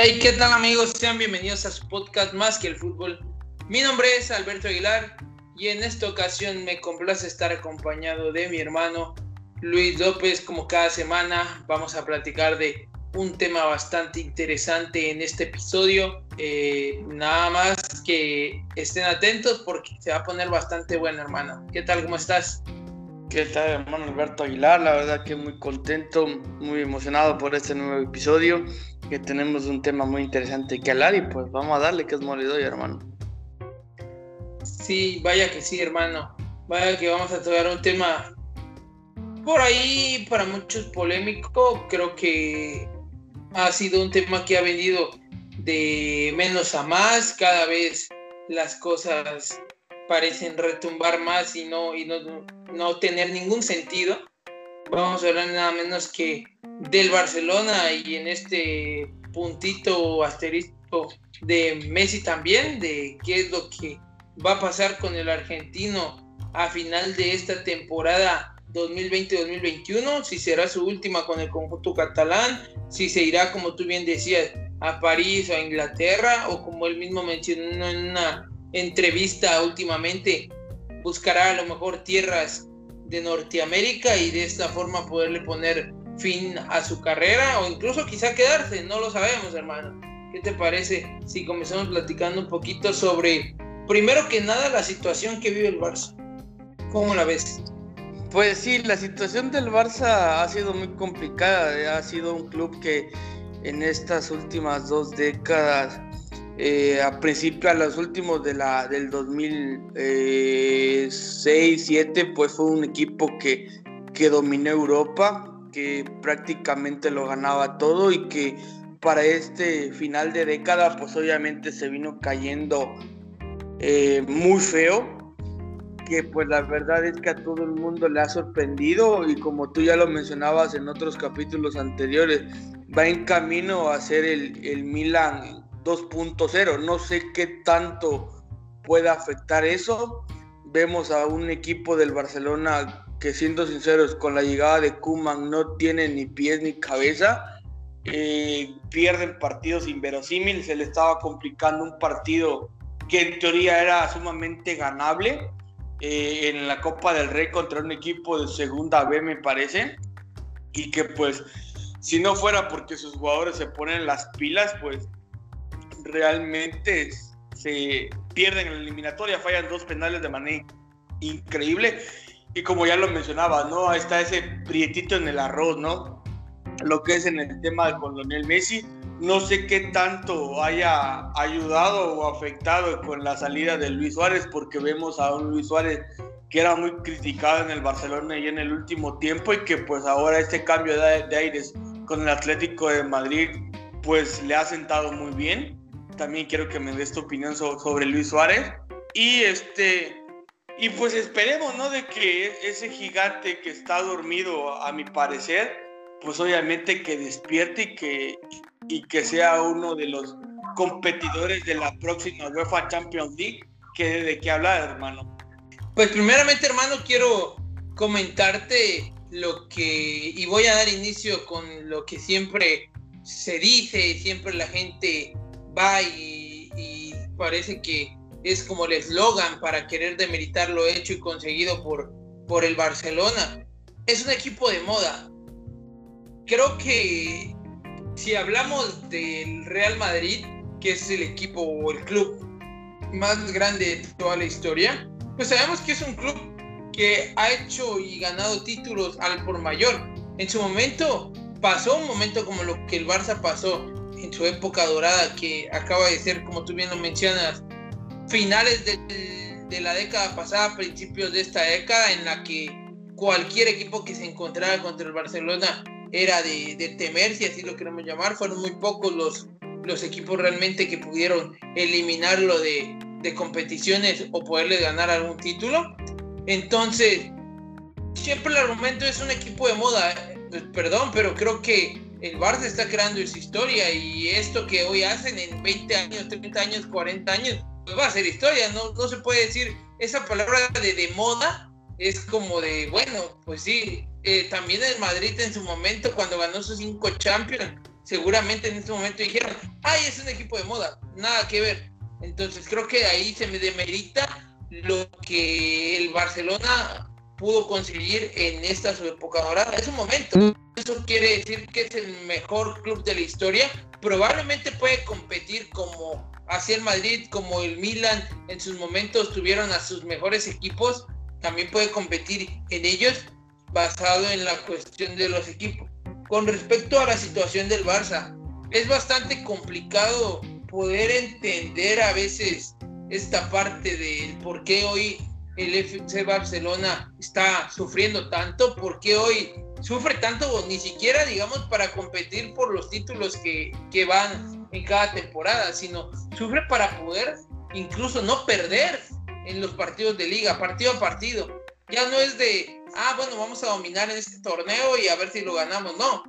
Hey, ¿qué tal amigos? Sean bienvenidos a su podcast Más que el fútbol. Mi nombre es Alberto Aguilar y en esta ocasión me complace estar acompañado de mi hermano Luis López. Como cada semana vamos a platicar de un tema bastante interesante en este episodio. Eh, nada más que estén atentos porque se va a poner bastante bueno, hermano. ¿Qué tal? ¿Cómo estás? ¿Qué tal, hermano Alberto Aguilar? La verdad que muy contento, muy emocionado por este nuevo episodio, que tenemos un tema muy interesante que hablar y pues vamos a darle que es molido, hermano. Sí, vaya que sí, hermano. Vaya que vamos a tocar un tema por ahí para muchos polémico. Creo que ha sido un tema que ha venido de menos a más. Cada vez las cosas parecen retumbar más y no, y no, no tener ningún sentido. Vamos a hablar nada menos que del Barcelona y en este puntito asterisco de Messi también, de qué es lo que va a pasar con el argentino a final de esta temporada 2020-2021, si será su última con el conjunto catalán, si se irá, como tú bien decías, a París o a Inglaterra, o como él mismo mencionó en una entrevista últimamente, buscará a lo mejor tierras de Norteamérica y de esta forma poderle poner fin a su carrera o incluso quizá quedarse, no lo sabemos hermano. ¿Qué te parece si comenzamos platicando un poquito sobre, primero que nada, la situación que vive el Barça? ¿Cómo la ves? Pues sí, la situación del Barça ha sido muy complicada, ha sido un club que en estas últimas dos décadas eh, a principio, a los últimos de la, del 2006-2007, pues fue un equipo que, que dominó Europa, que prácticamente lo ganaba todo y que para este final de década, pues obviamente se vino cayendo eh, muy feo, que pues la verdad es que a todo el mundo le ha sorprendido y como tú ya lo mencionabas en otros capítulos anteriores, va en camino a ser el, el Milan 2.0. No sé qué tanto puede afectar eso. Vemos a un equipo del Barcelona que siendo sinceros con la llegada de Kuman no tiene ni pies ni cabeza. Eh, pierden partidos inverosímiles, se le estaba complicando un partido que en teoría era sumamente ganable eh, en la Copa del Rey contra un equipo de segunda B me parece y que pues si no fuera porque sus jugadores se ponen las pilas pues realmente se pierden en la eliminatoria, fallan dos penales de manera increíble. Y como ya lo mencionaba, ¿no? Ahí está ese prietito en el arroz, ¿no? Lo que es en el tema de Colonel Messi. No sé qué tanto haya ayudado o afectado con la salida de Luis Suárez, porque vemos a un Luis Suárez que era muy criticado en el Barcelona y en el último tiempo y que pues ahora este cambio de, de aires con el Atlético de Madrid pues le ha sentado muy bien también quiero que me des tu opinión sobre Luis Suárez. Y este y pues esperemos, ¿no? De que ese gigante que está dormido, a mi parecer, pues obviamente que despierte y que, y que sea uno de los competidores de la próxima UEFA Champions League, que de qué hablar, hermano. Pues primeramente, hermano, quiero comentarte lo que, y voy a dar inicio con lo que siempre se dice, siempre la gente va y, parece que es como el eslogan para querer demeritar lo hecho y conseguido por, por el Barcelona. Es un equipo de moda. Creo que si hablamos del Real Madrid, que es el equipo o el club más grande de toda la historia, pues sabemos que es un club que ha hecho y ganado títulos al por mayor. En su momento pasó un momento como lo que el Barça pasó en su época dorada que acaba de ser, como tú bien lo mencionas, finales de, la década pasada, principios de esta década, en la que cualquier equipo que se encontrara contra el Barcelona era de, temer, si así lo queremos llamar. Fueron muy pocos los, equipos realmente que pudieron eliminarlo de, de competiciones o poderle ganar algún título. Entonces, siempre el argumento es un equipo de moda. Pues, perdón, pero creo que el Barça está creando su historia y esto que hoy hacen en 20 años, 30 años, 40 años, pues va a ser historia. No, no se puede decir esa palabra de, de moda. Es como de, bueno, pues sí, eh, también el Madrid en su momento, cuando ganó sus cinco Champions, seguramente en este momento dijeron, ay, es un equipo de moda, nada que ver. Entonces creo que ahí se me demerita lo que el Barcelona pudo conseguir en esta su época dorada. Es un momento. Eso quiere decir que es el mejor club de la historia. Probablemente puede competir como hacia el Madrid, como el Milan en sus momentos tuvieron a sus mejores equipos. También puede competir en ellos basado en la cuestión de los equipos. Con respecto a la situación del Barça, es bastante complicado poder entender a veces esta parte del por qué hoy el FC Barcelona está sufriendo tanto, por qué hoy sufre tanto, ni siquiera digamos para competir por los títulos que, que van en cada temporada, sino sufre para poder incluso no perder en los partidos de liga, partido a partido. Ya no es de, ah, bueno, vamos a dominar en este torneo y a ver si lo ganamos. No,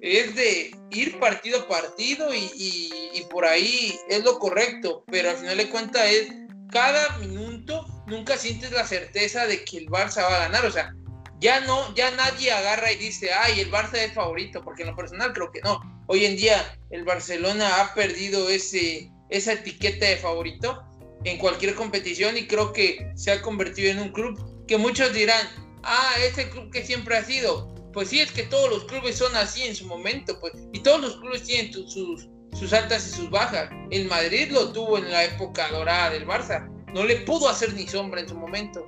es de ir partido a partido y, por ahí es lo correcto, pero al final de cuentas es cada minuto nunca sientes la certeza de que el Barça va a ganar, o sea, ya no, ya nadie agarra y dice, ay, el Barça es favorito, porque en lo personal creo que no. Hoy en día el Barcelona ha perdido ese, esa etiqueta de favorito en cualquier competición y creo que se ha convertido en un club que muchos dirán, ah, es club que siempre ha sido. Pues sí, es que todos los clubes son así en su momento, pues, y todos los clubes tienen sus, sus altas y sus bajas. El Madrid lo tuvo en la época dorada del Barça, no le pudo hacer ni sombra en su momento.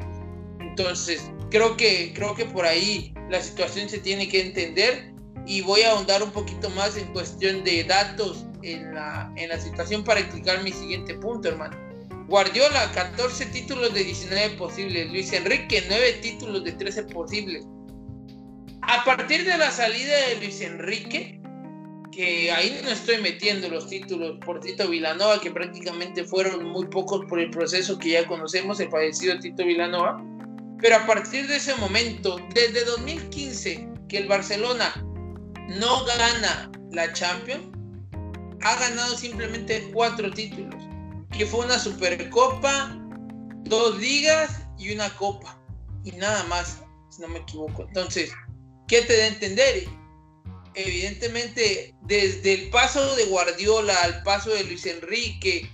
Entonces, creo que, creo que por ahí la situación se tiene que entender y voy a ahondar un poquito más en cuestión de datos en la, en la situación para explicar mi siguiente punto, hermano. Guardiola, 14 títulos de 19 posibles. Luis Enrique, 9 títulos de 13 posibles. A partir de la salida de Luis Enrique, que ahí no estoy metiendo los títulos por Tito Vilanova, que prácticamente fueron muy pocos por el proceso que ya conocemos, el fallecido Tito Vilanova. Pero a partir de ese momento, desde 2015, que el Barcelona no gana la Champions, ha ganado simplemente cuatro títulos que fue una supercopa, dos ligas y una copa. Y nada más, si no me equivoco. Entonces, ¿qué te da a entender? Evidentemente, desde el paso de Guardiola al paso de Luis Enrique,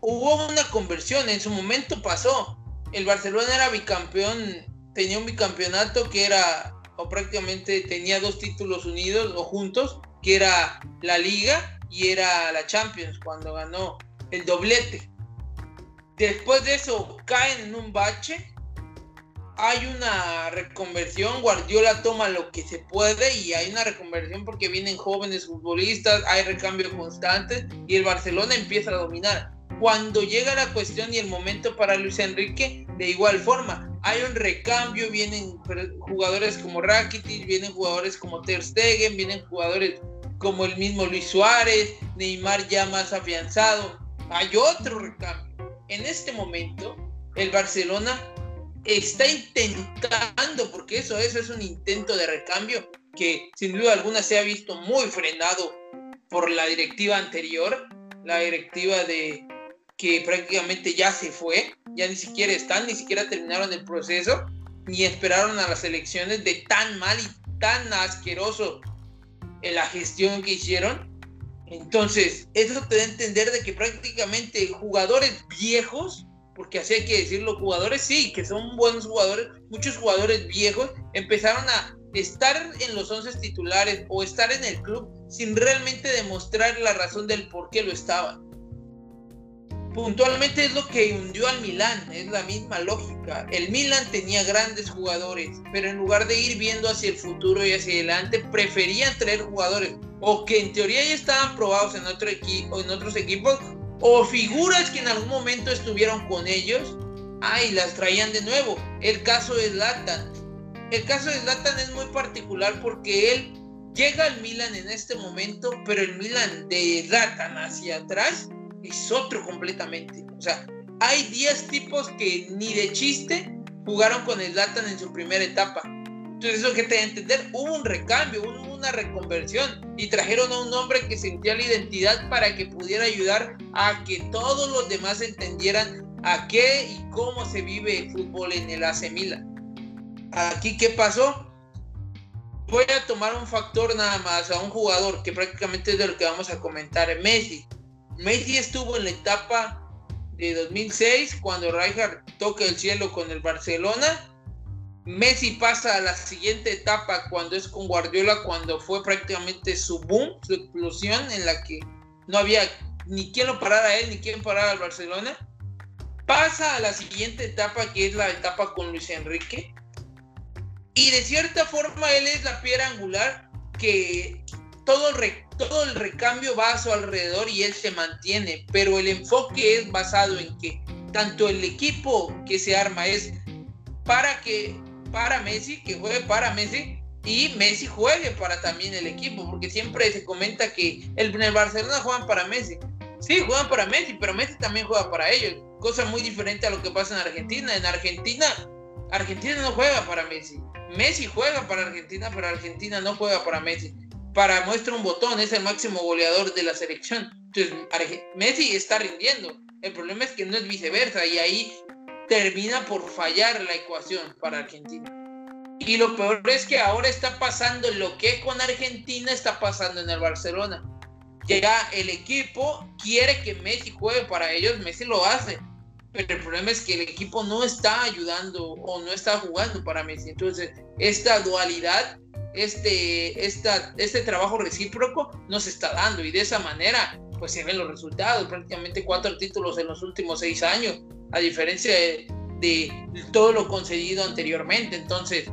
hubo una conversión. En su momento pasó. El Barcelona era bicampeón, tenía un bicampeonato que era, o prácticamente tenía dos títulos unidos o juntos, que era la Liga y era la Champions, cuando ganó el doblete. Después de eso caen en un bache. Hay una reconversión, Guardiola toma lo que se puede y hay una reconversión porque vienen jóvenes futbolistas, hay recambio constante y el Barcelona empieza a dominar. Cuando llega la cuestión y el momento para Luis Enrique, de igual forma, hay un recambio, vienen jugadores como Rakitic, vienen jugadores como Ter Stegen, vienen jugadores como el mismo Luis Suárez, Neymar ya más afianzado hay otro recambio. En este momento, el Barcelona está intentando, porque eso, eso es un intento de recambio que sin duda alguna se ha visto muy frenado por la directiva anterior, la directiva de que prácticamente ya se fue, ya ni siquiera están, ni siquiera terminaron el proceso, ni esperaron a las elecciones de tan mal y tan asqueroso en la gestión que hicieron. Entonces, eso te da a entender de que prácticamente jugadores viejos, porque así hay que decirlo, jugadores sí, que son buenos jugadores, muchos jugadores viejos empezaron a estar en los 11 titulares o estar en el club sin realmente demostrar la razón del por qué lo estaban puntualmente es lo que hundió al Milán, es la misma lógica. El Milan tenía grandes jugadores, pero en lugar de ir viendo hacia el futuro y hacia adelante, preferían traer jugadores o que en teoría ya estaban probados en, otro equipo, en otros equipos, o figuras que en algún momento estuvieron con ellos, ay, las traían de nuevo. El caso de Zlatan. El caso de Zlatan es muy particular porque él llega el Milan en este momento, pero el Milan de Zlatan hacia atrás es otro completamente. O sea, hay 10 tipos que ni de chiste jugaron con el Zlatan en su primera etapa. Entonces, eso que te entender, hubo un recambio, hubo una reconversión y trajeron a un hombre que sentía la identidad para que pudiera ayudar a que todos los demás entendieran a qué y cómo se vive el fútbol en el AC Milan. Aquí, ¿qué pasó? Voy a tomar un factor nada más, a un jugador que prácticamente es de lo que vamos a comentar, Messi. Messi estuvo en la etapa de 2006 cuando Rijkaard toca el cielo con el Barcelona. Messi pasa a la siguiente etapa cuando es con Guardiola, cuando fue prácticamente su boom, su explosión en la que no había ni quien lo parara a él ni quien parara al Barcelona. Pasa a la siguiente etapa que es la etapa con Luis Enrique. Y de cierta forma él es la piedra angular que todo el, todo el recambio va a su alrededor y él se mantiene, pero el enfoque es basado en que tanto el equipo que se arma es para que para Messi, que juegue para Messi y Messi juegue para también el equipo, porque siempre se comenta que el, en el Barcelona juegan para Messi. Sí, juegan para Messi, pero Messi también juega para ellos, cosa muy diferente a lo que pasa en Argentina. En Argentina, Argentina no juega para Messi. Messi juega para Argentina, pero Argentina no juega para Messi para muestra un botón, es el máximo goleador de la selección. Entonces, Messi está rindiendo. El problema es que no es viceversa y ahí termina por fallar la ecuación para Argentina. Y lo peor es que ahora está pasando lo que con Argentina está pasando en el Barcelona. Ya el equipo quiere que Messi juegue para ellos, Messi lo hace. Pero el problema es que el equipo no está ayudando o no está jugando para Messi. Entonces, esta dualidad este, esta, este trabajo recíproco no se está dando y de esa manera pues se ven los resultados, prácticamente cuatro títulos en los últimos seis años, a diferencia de, todo lo concedido anteriormente. Entonces,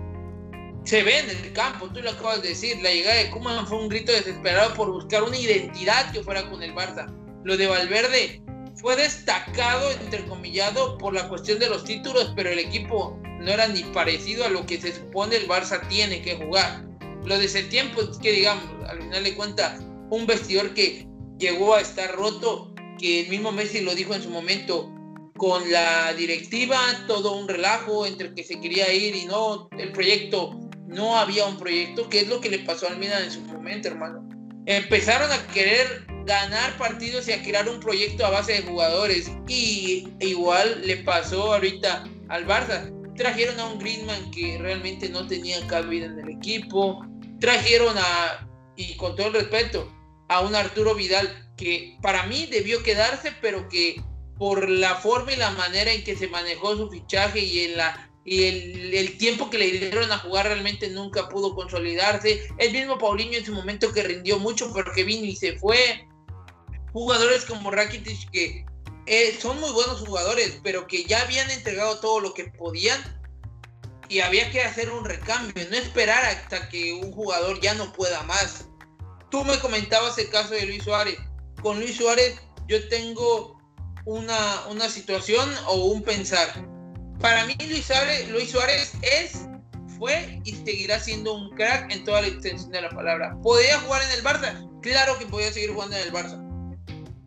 se ve en el campo, tú lo acabas de decir, la llegada de Kuman fue un grito desesperado por buscar una identidad que fuera con el Barça. Lo de Valverde fue destacado, entrecomillado, por la cuestión de los títulos, pero el equipo no era ni parecido a lo que se supone el Barça tiene que jugar. Lo de ese tiempo es que, digamos, al final de cuentas, un vestidor que llegó a estar roto, que el mismo Messi lo dijo en su momento, con la directiva, todo un relajo entre que se quería ir y no, el proyecto, no había un proyecto, que es lo que le pasó al Milan en su momento, hermano. Empezaron a querer ganar partidos y a crear un proyecto a base de jugadores y igual le pasó ahorita al Barça. Trajeron a un Greenman que realmente no tenía cabida en el equipo, trajeron a, y con todo el respeto, a un Arturo Vidal que para mí debió quedarse, pero que por la forma y la manera en que se manejó su fichaje y en la y el, tiempo que le dieron a jugar realmente nunca pudo consolidarse. El mismo Paulinho en su momento que rindió mucho, pero que vino y se fue. Jugadores como Rakitic que eh, son muy buenos jugadores, pero que ya habían entregado todo lo que podían y había que hacer un recambio, no esperar hasta que un jugador ya no pueda más. Tú me comentabas el caso de Luis Suárez. Con Luis Suárez yo tengo una, una situación o un pensar. Para mí Luis Suárez, Luis Suárez es, fue y seguirá siendo un crack en toda la extensión de la palabra. ¿Podía jugar en el Barça? Claro que podía seguir jugando en el Barça.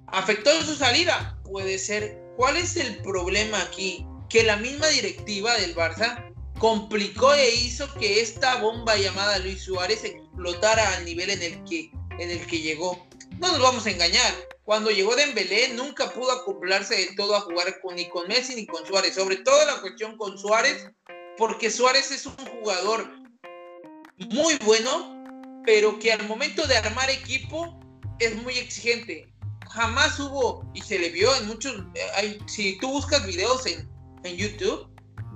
¿Afectó su salida? Puede ser. ¿Cuál es el problema aquí? Que la misma directiva del Barça complicó e hizo que esta bomba llamada Luis Suárez explotara al nivel en el que, en el que llegó. No nos vamos a engañar, cuando llegó Dembélé nunca pudo acoplarse de todo a jugar con, ni con Messi ni con Suárez, sobre todo la cuestión con Suárez, porque Suárez es un jugador muy bueno, pero que al momento de armar equipo es muy exigente. Jamás hubo, y se le vio en muchos, eh, si tú buscas videos en, en YouTube,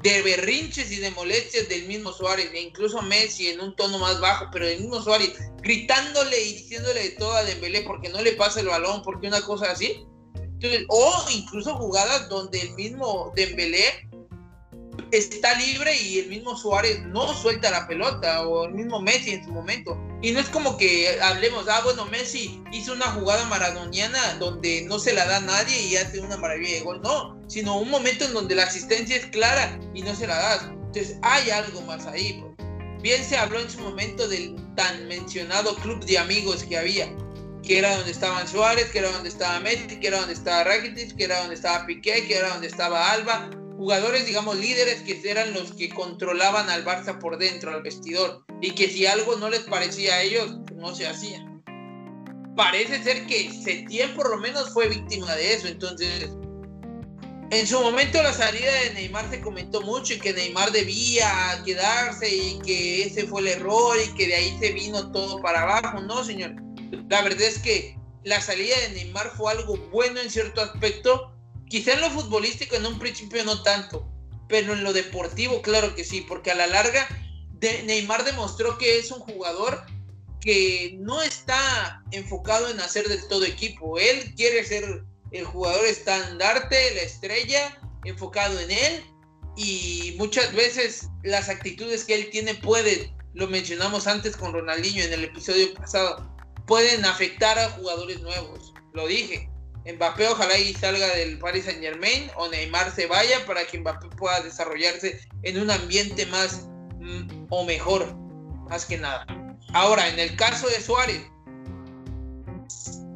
de berrinches y de molestias del mismo Suárez, e incluso Messi en un tono más bajo, pero el mismo Suárez gritándole y diciéndole de todo a Dembélé porque no le pasa el balón, porque una cosa así. o incluso jugadas donde el mismo Dembélé está libre y el mismo Suárez no suelta la pelota, o el mismo Messi en su momento. Y no es como que hablemos, ah, bueno, Messi hizo una jugada maradoniana donde no se la da a nadie y hace una maravilla de gol. No, sino un momento en donde la asistencia es clara y no se la das. Entonces hay algo más ahí. Bien se habló en su momento del tan mencionado club de amigos que había, que era donde estaban Suárez, que era donde estaba Messi, que era donde estaba Rakitic, que era donde estaba Piqué, que era donde estaba Alba, jugadores, digamos, líderes que eran los que controlaban al Barça por dentro, al vestidor, y que si algo no les parecía a ellos, no se hacía. Parece ser que Setién por lo menos fue víctima de eso, entonces en su momento la salida de Neymar se comentó mucho y que Neymar debía quedarse y que ese fue el error y que de ahí se vino todo para abajo. No, señor. La verdad es que la salida de Neymar fue algo bueno en cierto aspecto. Quizá en lo futbolístico en un principio no tanto, pero en lo deportivo claro que sí, porque a la larga Neymar demostró que es un jugador que no está enfocado en hacer del todo equipo. Él quiere ser el jugador estandarte, la estrella, enfocado en él y muchas veces las actitudes que él tiene pueden, lo mencionamos antes con Ronaldinho en el episodio pasado, pueden afectar a jugadores nuevos. Lo dije. Mbappé ojalá y salga del Paris Saint Germain o Neymar se vaya para que Mbappé pueda desarrollarse en un ambiente más mm, o mejor, más que nada. Ahora, en el caso de Suárez,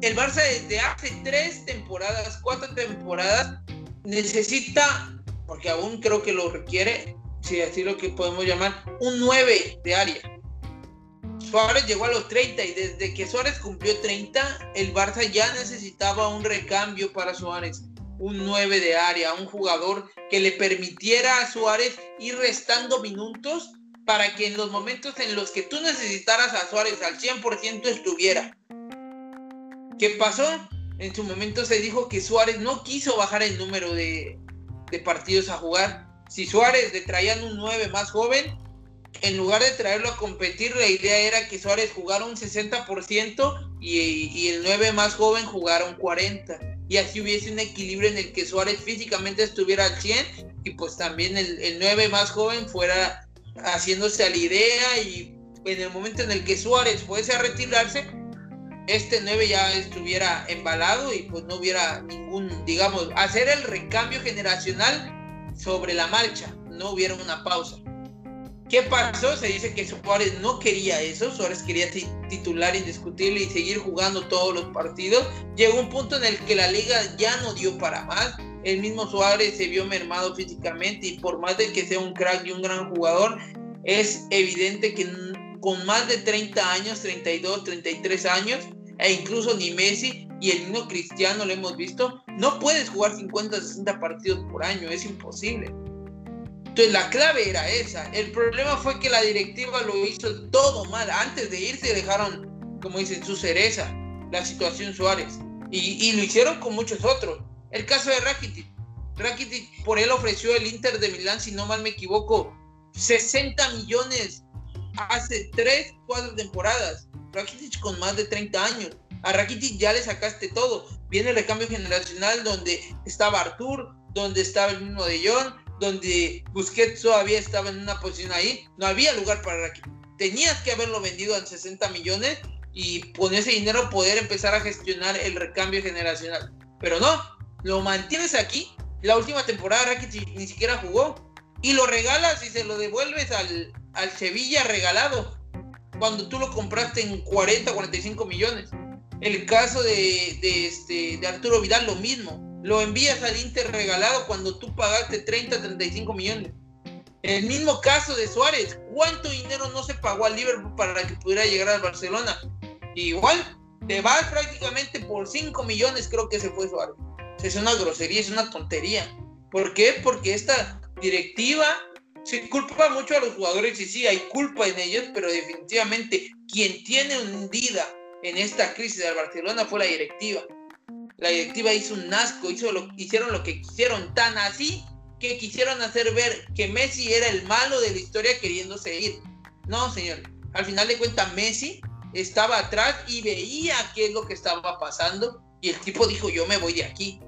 el Barça desde hace tres temporadas, cuatro temporadas, necesita, porque aún creo que lo requiere, si así lo que podemos llamar, un 9 de área. Suárez llegó a los 30 y desde que Suárez cumplió 30, el Barça ya necesitaba un recambio para Suárez, un 9 de área, un jugador que le permitiera a Suárez ir restando minutos para que en los momentos en los que tú necesitaras a Suárez al 100% estuviera. ¿Qué pasó? En su momento se dijo que Suárez no quiso bajar el número de, partidos a jugar. Si Suárez le traían un 9 más joven, en lugar de traerlo a competir, la idea era que Suárez jugara un 60% y, el 9 más joven jugara un 40%. Y así hubiese un equilibrio en el que Suárez físicamente estuviera al 100 y pues también el, el 9 más joven fuera haciéndose a la idea y en el momento en el que Suárez fuese a retirarse, este 9 ya estuviera embalado y pues no hubiera ningún, digamos, hacer el recambio generacional sobre la marcha, no hubiera una pausa. ¿Qué pasó? Se dice que Suárez no quería eso, Suárez quería titular indiscutible y seguir jugando todos los partidos. Llegó un punto en el que la liga ya no dio para más. El mismo Suárez se vio mermado físicamente y por más de que sea un crack y un gran jugador, es evidente que con más de 30 años, 32, 33 años, e incluso ni Messi y el mismo Cristiano lo hemos visto, no puedes jugar 50, 60 partidos por año, es imposible. Entonces la clave era esa. El problema fue que la directiva lo hizo todo mal. Antes de irse dejaron, como dicen, su cereza, la situación Suárez. Y, y lo hicieron con muchos otros. El caso de Rakitic. Rakitic, por él ofreció el Inter de Milán, si no mal me equivoco, 60 millones hace tres, cuatro temporadas. Rakitic con más de 30 años. A Rakitic ya le sacaste todo. Viene el recambio generacional donde estaba Artur, donde estaba el mismo de John, donde Busquets todavía estaba en una posición ahí. No había lugar para Rakitic. Tenías que haberlo vendido en 60 millones y con ese dinero poder empezar a gestionar el recambio generacional. Pero no, lo mantienes aquí. La última temporada Rakitic ni siquiera jugó y lo regalas y se lo devuelves al, al Sevilla regalado cuando tú lo compraste en 40, 45 millones. El caso de, de, este, de Arturo Vidal, lo mismo. Lo envías al Inter regalado cuando tú pagaste 30, 35 millones. El mismo caso de Suárez. ¿Cuánto dinero no se pagó al Liverpool para que pudiera llegar al Barcelona? Igual, te vas prácticamente por 5 millones, creo que se fue Suárez. Es una grosería, es una tontería. ¿Por qué? Porque esta directiva se culpa mucho a los jugadores y sí, hay culpa en ellos, pero definitivamente quien tiene hundida en esta crisis del Barcelona fue la directiva. La directiva hizo un asco, hizo lo, hicieron lo que quisieron, tan así que quisieron hacer ver que Messi era el malo de la historia queriéndose ir. No, señor. Al final de cuentas, Messi estaba atrás y veía qué es lo que estaba pasando y el tipo dijo, yo me voy de aquí.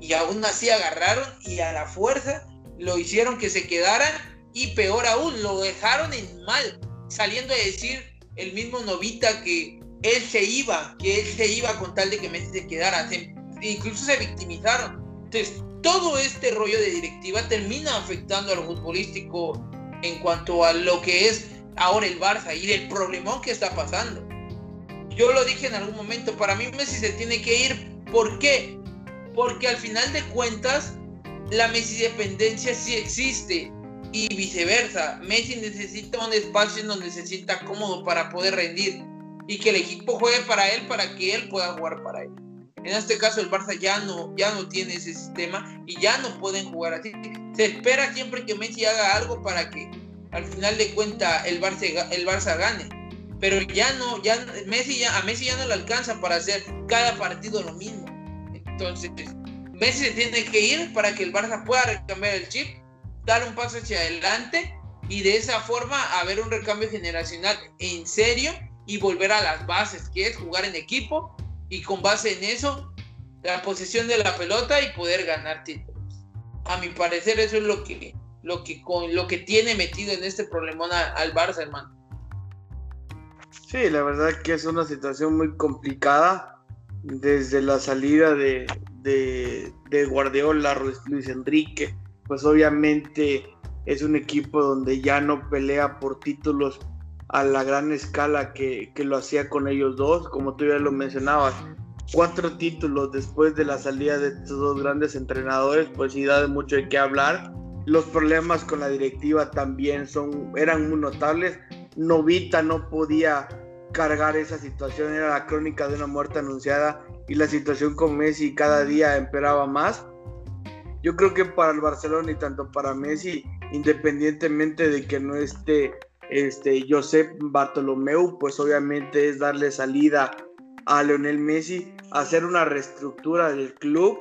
Y aún así agarraron y a la fuerza lo hicieron que se quedara y peor aún, lo dejaron en mal, saliendo a decir el mismo Novita que él se iba, que él se iba con tal de que Messi se quedara. incluso se victimizaron. Entonces, todo este rollo de directiva termina afectando a lo futbolístico en cuanto a lo que es ahora el Barça y del problemón que está pasando. Yo lo dije en algún momento, para mí Messi se tiene que ir. ¿Por qué? Porque al final de cuentas, la Messi dependencia sí existe y viceversa. Messi necesita un espacio en donde se sienta cómodo para poder rendir y que el equipo juegue para él para que él pueda jugar para él. En este caso el Barça ya no, ya no tiene ese sistema y ya no pueden jugar así. Se espera siempre que Messi haga algo para que al final de cuentas el Barça, el Barça gane. Pero ya no, ya Messi ya, a Messi ya no le alcanza para hacer cada partido lo mismo. Entonces, Messi tiene que ir para que el Barça pueda recambiar el chip, dar un paso hacia adelante y de esa forma haber un recambio generacional en serio y volver a las bases, que es jugar en equipo y con base en eso, la posesión de la pelota y poder ganar títulos. A mi parecer eso es lo que, lo que, con, lo que tiene metido en este problemón al Barça, hermano. Sí, la verdad que es una situación muy complicada desde la salida de, de, de Guardiola, Luis Enrique, pues obviamente es un equipo donde ya no pelea por títulos a la gran escala que, lo hacía con ellos dos, como tú ya lo mencionabas. Cuatro títulos después de la salida de estos dos grandes entrenadores, pues sí da mucho de qué hablar. Los problemas con la directiva también son, eran muy notables. Novita no podía cargar esa situación, era la crónica de una muerte anunciada y la situación con Messi cada día empeoraba más. Yo creo que para el Barcelona y tanto para Messi, independientemente de que no esté este, Josep Bartolomeu, pues obviamente es darle salida a Leonel Messi, hacer una reestructura del club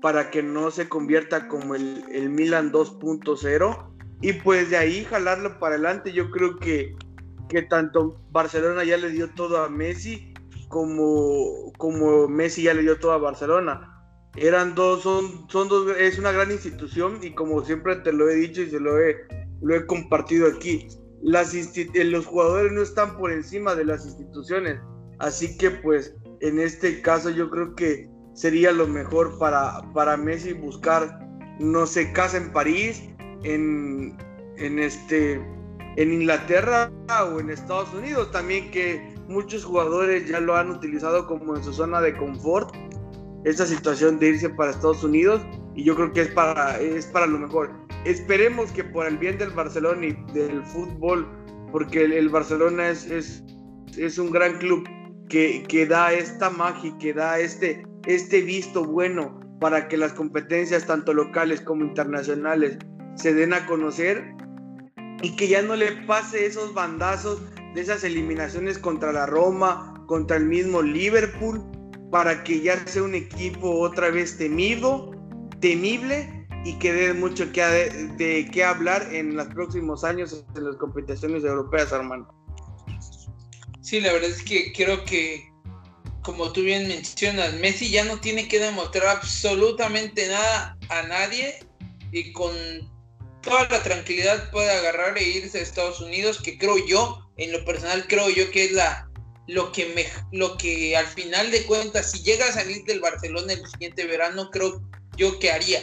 para que no se convierta como el, el Milan 2.0 y pues de ahí jalarlo para adelante. Yo creo que, que tanto Barcelona ya le dio todo a Messi como, como Messi ya le dio todo a Barcelona. Eran dos, son, son dos, es una gran institución y como siempre te lo he dicho y se lo he, lo he compartido aquí, eh, los jugadores no están por encima de las instituciones. Así que pues en este caso yo creo que sería lo mejor para, para Messi buscar, no sé, casa en París, en, en, este, en Inglaterra o en Estados Unidos también que muchos jugadores ya lo han utilizado como en su zona de confort. Esa situación de irse para Estados Unidos y yo creo que es para, es para lo mejor esperemos que por el bien del Barcelona y del fútbol, porque el, Barcelona es, es, es, un gran club que, que, da esta magia, que da este, este visto bueno para que las competencias, tanto locales como internacionales, se den a conocer y que ya no le pase esos bandazos de esas eliminaciones contra la Roma, contra el mismo Liverpool, para que ya sea un equipo otra vez temido, temible y que dé mucho que, de, qué hablar en los próximos años en las competiciones europeas, hermano. Sí, la verdad es que creo que, como tú bien mencionas, Messi ya no tiene que demostrar absolutamente nada a nadie y con toda la tranquilidad puede agarrar e irse a Estados Unidos, que creo yo, en lo personal creo yo que es la lo que me, lo que al final de cuentas, si llega a salir del Barcelona el siguiente verano, creo yo que haría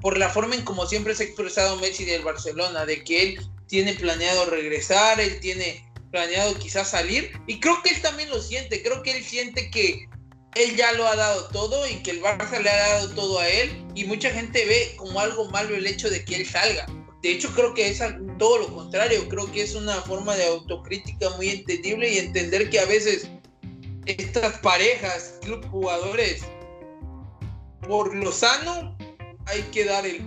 por la forma en como siempre se ha expresado Messi del Barcelona, de que él tiene planeado regresar, él tiene planeado quizás salir, y creo que él también lo siente, creo que él siente que él ya lo ha dado todo y que el Barça le ha dado todo a él, y mucha gente ve como algo malo el hecho de que él salga. De hecho, creo que es todo lo contrario, creo que es una forma de autocrítica muy entendible y entender que a veces estas parejas, club jugadores, por lo sano, hay que dar el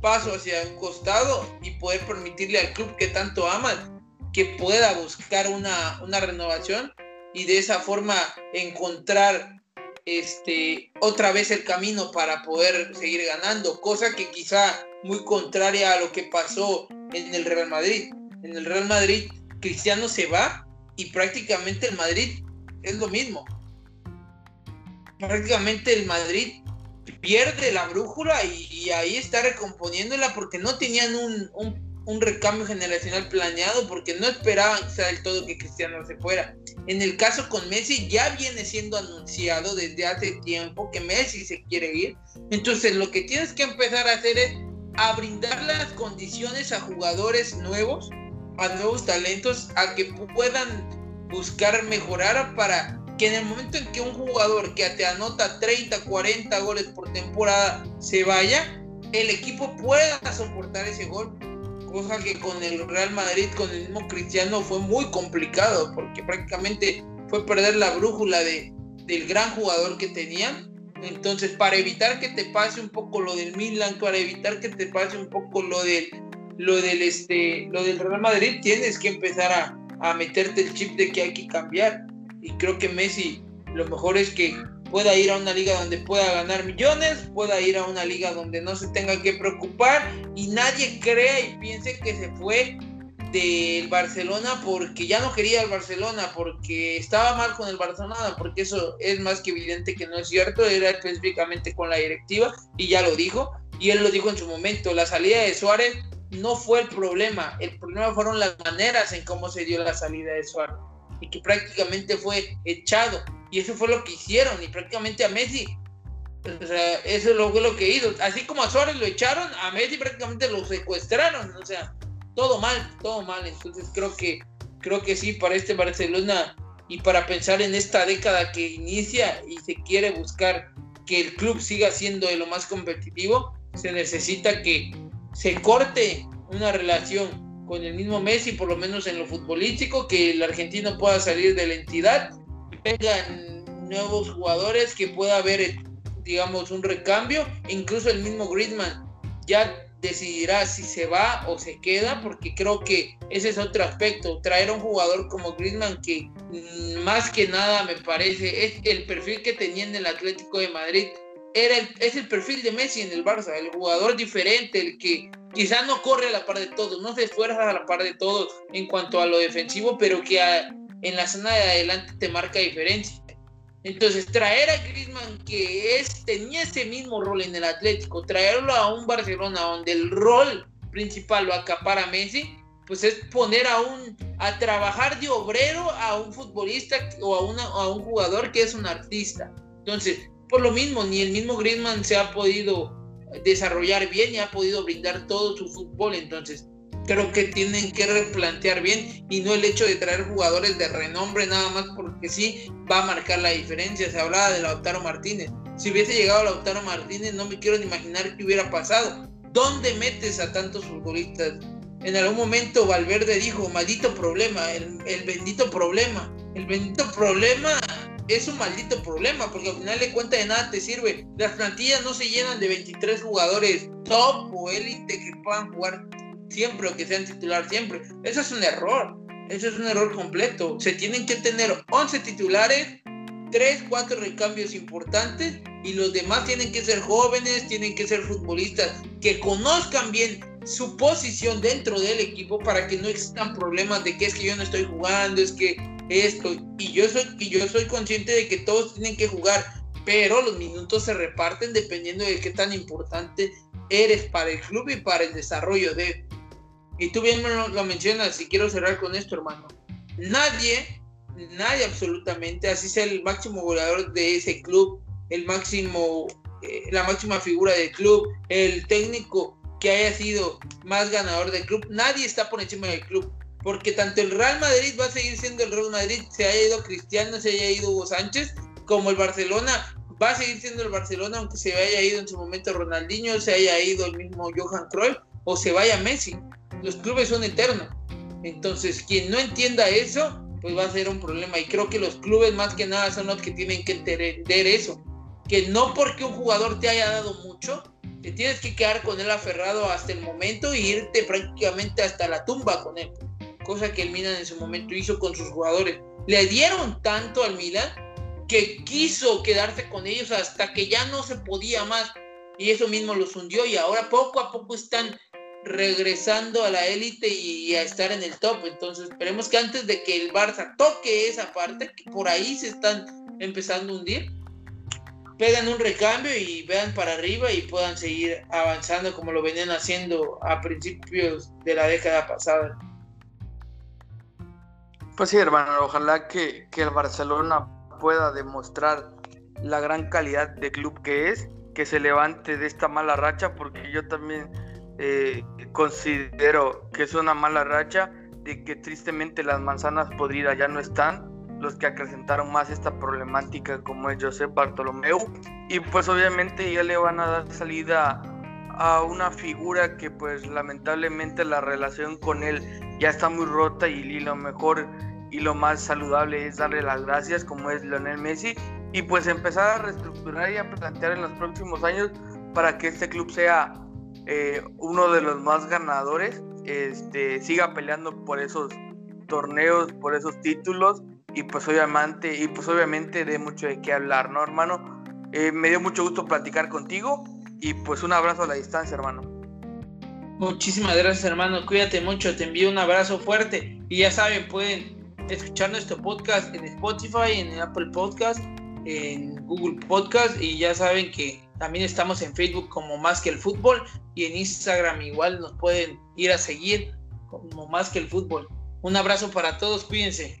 paso hacia un costado y poder permitirle al club que tanto aman que pueda buscar una, una renovación y de esa forma encontrar este otra vez el camino para poder seguir ganando, cosa que quizá muy contraria a lo que pasó en el Real Madrid. En el Real Madrid Cristiano se va y prácticamente el Madrid es lo mismo. Prácticamente el Madrid pierde la brújula y, ahí está recomponiéndola porque no tenían un, un, recambio generacional planeado, porque no esperaban del todo que Cristiano se fuera. En el caso con Messi ya viene siendo anunciado desde hace tiempo que Messi se quiere ir. Entonces lo que tienes que empezar a hacer es a brindar las condiciones a jugadores nuevos a nuevos talentos a que puedan buscar mejorar para que en el momento en que un jugador que te anota 30, 40 goles por temporada se vaya, el equipo pueda soportar ese gol. Cosa que con el Real Madrid, con el mismo Cristiano, fue muy complicado, porque prácticamente fue perder la brújula de, del gran jugador que tenían. Entonces, para evitar que te pase un poco lo del Milan, para evitar que te pase un poco lo del, lo del, este, lo del Real Madrid, tienes que empezar a, a meterte el chip de que hay que cambiar y creo que Messi lo mejor es que pueda ir a una liga donde pueda ganar millones, pueda ir a una liga donde no se tenga que preocupar y nadie crea y piense que se fue del Barcelona porque ya no quería el Barcelona, porque estaba mal con el Barcelona, porque eso es más que evidente que no es cierto, era específicamente con la directiva y ya lo dijo, y él lo dijo en su momento, la salida de Suárez no fue el problema, el problema fueron las maneras en cómo se dio la salida de Suárez y que prácticamente fue echado. Y eso fue lo que hicieron. Y prácticamente a Messi, o sea, eso fue lo que hizo. Así como a Suárez lo echaron, a Messi prácticamente lo secuestraron. O sea, todo mal, todo mal. Entonces creo que, creo que sí, para este Barcelona y para pensar en esta década que inicia y se quiere buscar que el club siga siendo de lo más competitivo, se necesita que se corte una relación con el mismo Messi, por lo menos en lo futbolístico, que el argentino pueda salir de la entidad, vengan nuevos jugadores, que pueda haber, digamos, un recambio, incluso el mismo Griezmann ya decidirá si se va o se queda, porque creo que ese es otro aspecto, traer a un jugador como Griezmann que mm, más que nada me parece es el perfil que tenía en el Atlético de Madrid, era es el perfil de Messi en el Barça, el jugador diferente, el que quizás no corre a la par de todos, no se esfuerza a la par de todos en cuanto a lo defensivo, pero que en la zona de adelante te marca diferencia. Entonces, traer a Griezmann, que es, tenía ese mismo rol en el Atlético, traerlo a un Barcelona donde el rol principal lo acapara Messi, pues es poner a un a trabajar de obrero a un futbolista o a, una, a un jugador que es un artista. Entonces, por lo mismo, ni el mismo Griezmann se ha podido desarrollar bien y ha podido brindar todo su fútbol. Entonces, creo que tienen que replantear bien y no el hecho de traer jugadores de renombre nada más porque sí va a marcar la diferencia. Se hablaba de Lautaro Martínez. Si hubiese llegado Lautaro Martínez, no me quiero ni imaginar qué hubiera pasado. ¿Dónde metes a tantos futbolistas? En algún momento Valverde dijo, maldito problema, el, el bendito problema. El bendito problema es un maldito problema, porque al final de cuentas de nada te sirve. Las plantillas no se llenan de 23 jugadores top o élite que puedan jugar siempre o que sean titular siempre. Eso es un error. Eso es un error completo. Se tienen que tener 11 titulares, 3, 4 recambios importantes y los demás tienen que ser jóvenes, tienen que ser futbolistas que conozcan bien su posición dentro del equipo para que no existan problemas de que es que yo no estoy jugando, es que esto, y yo soy, y yo soy consciente de que todos tienen que jugar, pero los minutos se reparten dependiendo de qué tan importante eres para el club y para el desarrollo de. Y tú bien lo, lo mencionas, y quiero cerrar con esto, hermano. Nadie, nadie absolutamente, así sea el máximo goleador de ese club, el máximo, eh, la máxima figura del club, el técnico que haya sido más ganador del club, nadie está por encima del club porque tanto el Real Madrid va a seguir siendo el Real Madrid, se haya ido Cristiano, se haya ido Hugo Sánchez, como el Barcelona va a seguir siendo el Barcelona, aunque se haya ido en su momento Ronaldinho, se haya ido el mismo Johan Cruyff o se vaya Messi. Los clubes son eternos. Entonces, quien no entienda eso, pues va a ser un problema. Y creo que los clubes más que nada son los que tienen que entender eso. Que no porque un jugador te haya dado mucho, te tienes que quedar con él aferrado hasta el momento e irte prácticamente hasta la tumba con él cosa que el Milan en su momento hizo con sus jugadores. Le dieron tanto al Milan que quiso quedarse con ellos hasta que ya no se podía más. Y eso mismo los hundió y ahora poco a poco están regresando a la élite y a estar en el top. Entonces esperemos que antes de que el Barça toque esa parte, que por ahí se están empezando a hundir, pegan un recambio y vean para arriba y puedan seguir avanzando como lo venían haciendo a principios de la década pasada. Pues sí, hermano, ojalá que, el Barcelona pueda demostrar la gran calidad de club que es, que se levante de esta mala racha, porque yo también eh, considero que es una mala racha de que tristemente las manzanas podridas ya no están, los que acrecentaron más esta problemática como es José Bartolomeu. Y pues obviamente ya le van a dar salida a una figura que pues lamentablemente la relación con él ya está muy rota y, lo mejor y lo más saludable es darle las gracias como es Lionel Messi y pues empezar a reestructurar y a plantear en los próximos años para que este club sea eh, uno de los más ganadores, este, siga peleando por esos torneos, por esos títulos y pues obviamente, y pues obviamente de mucho de qué hablar, ¿no, hermano? Eh, me dio mucho gusto platicar contigo y pues un abrazo a la distancia, hermano. Muchísimas gracias, hermano. Cuídate mucho, te envío un abrazo fuerte y ya saben, pueden escuchar nuestro podcast en Spotify, en Apple Podcast, en Google Podcast y ya saben que también estamos en Facebook como Más que el Fútbol y en Instagram igual nos pueden ir a seguir como Más que el Fútbol. Un abrazo para todos, cuídense.